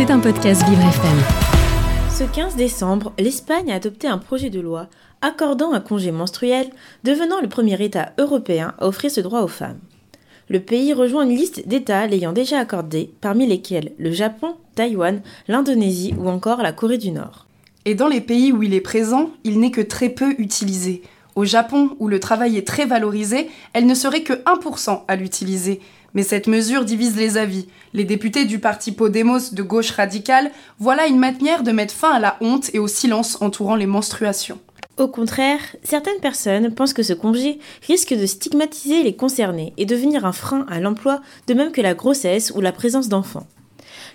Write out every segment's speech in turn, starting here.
C'est un podcast Vivre FM. Ce 15 décembre, l'Espagne a adopté un projet de loi accordant un congé menstruel, devenant le premier État européen à offrir ce droit aux femmes. Le pays rejoint une liste d'États l'ayant déjà accordé, parmi lesquels le Japon, Taïwan, l'Indonésie ou encore la Corée du Nord. Et dans les pays où il est présent, il n'est que très peu utilisé. Au Japon, où le travail est très valorisé, elle ne serait que 1% à l'utiliser. Mais cette mesure divise les avis. Les députés du parti Podemos de gauche radicale voilà une manière de mettre fin à la honte et au silence entourant les menstruations. Au contraire, certaines personnes pensent que ce congé risque de stigmatiser les concernés et devenir un frein à l'emploi, de même que la grossesse ou la présence d'enfants.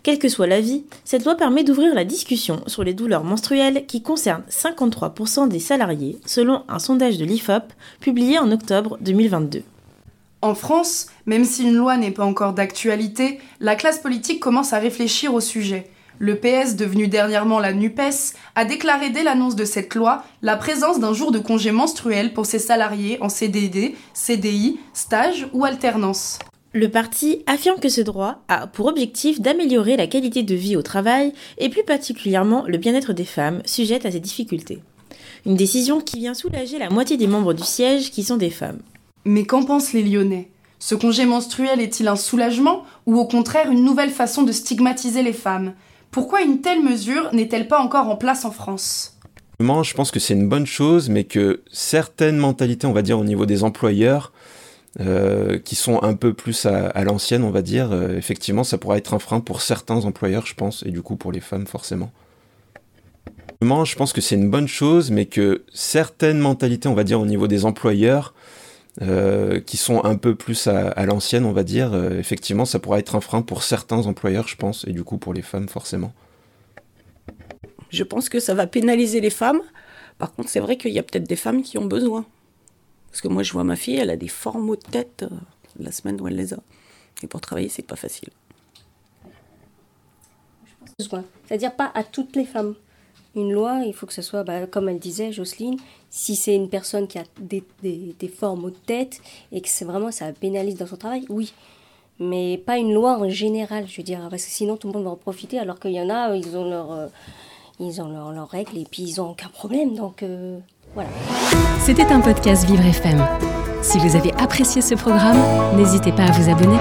Quel que soit l'avis, cette loi permet d'ouvrir la discussion sur les douleurs menstruelles qui concernent 53% des salariés, selon un sondage de l'IFOP publié en octobre 2022. En France, même si une loi n'est pas encore d'actualité, la classe politique commence à réfléchir au sujet. Le PS, devenu dernièrement la NUPES, a déclaré dès l'annonce de cette loi la présence d'un jour de congé menstruel pour ses salariés en CDD, CDI, stage ou alternance. Le parti affirme que ce droit a pour objectif d'améliorer la qualité de vie au travail et plus particulièrement le bien-être des femmes sujettes à ces difficultés. Une décision qui vient soulager la moitié des membres du siège qui sont des femmes. Mais qu'en pensent les Lyonnais? Ce congé menstruel est-il un soulagement ou au contraire une nouvelle façon de stigmatiser les femmes? Pourquoi une telle mesure n'est-elle pas encore en place en France? Je pense que c'est une bonne chose, mais que certaines mentalités, on va dire, au niveau des employeurs, euh, qui sont un peu plus à, l'ancienne, on va dire, euh, effectivement, ça pourrait être un frein pour certains employeurs, je pense, et du coup pour les femmes, forcément. Je pense que c'est une bonne chose, mais que certaines mentalités, on va dire, au niveau des employeurs, euh, qui sont un peu plus à, l'ancienne, on va dire, effectivement, ça pourrait être un frein pour certains employeurs, je pense, et du coup pour les femmes, forcément. Je pense que ça va pénaliser les femmes. Par contre, c'est vrai qu'il y a peut-être des femmes qui ont besoin. Parce que moi, je vois ma fille, elle a des forts maux de tête euh, la semaine où elle les a. Et pour travailler, c'est pas facile. C'est-à-dire pas à toutes les femmes une loi, il faut que ce soit, bah, comme elle disait, Jocelyne, si c'est une personne qui a des, des, formes de tête et que c'est vraiment ça pénalise dans son travail, oui. Mais pas une loi en général, je veux dire, parce que sinon tout le monde va en profiter, alors qu'il y en a, ils ont leur, euh, ils leurs règles et puis ils n'ont aucun problème, donc euh, C'était un podcast Vivre FM. Si vous avez apprécié ce programme, n'hésitez pas à vous abonner.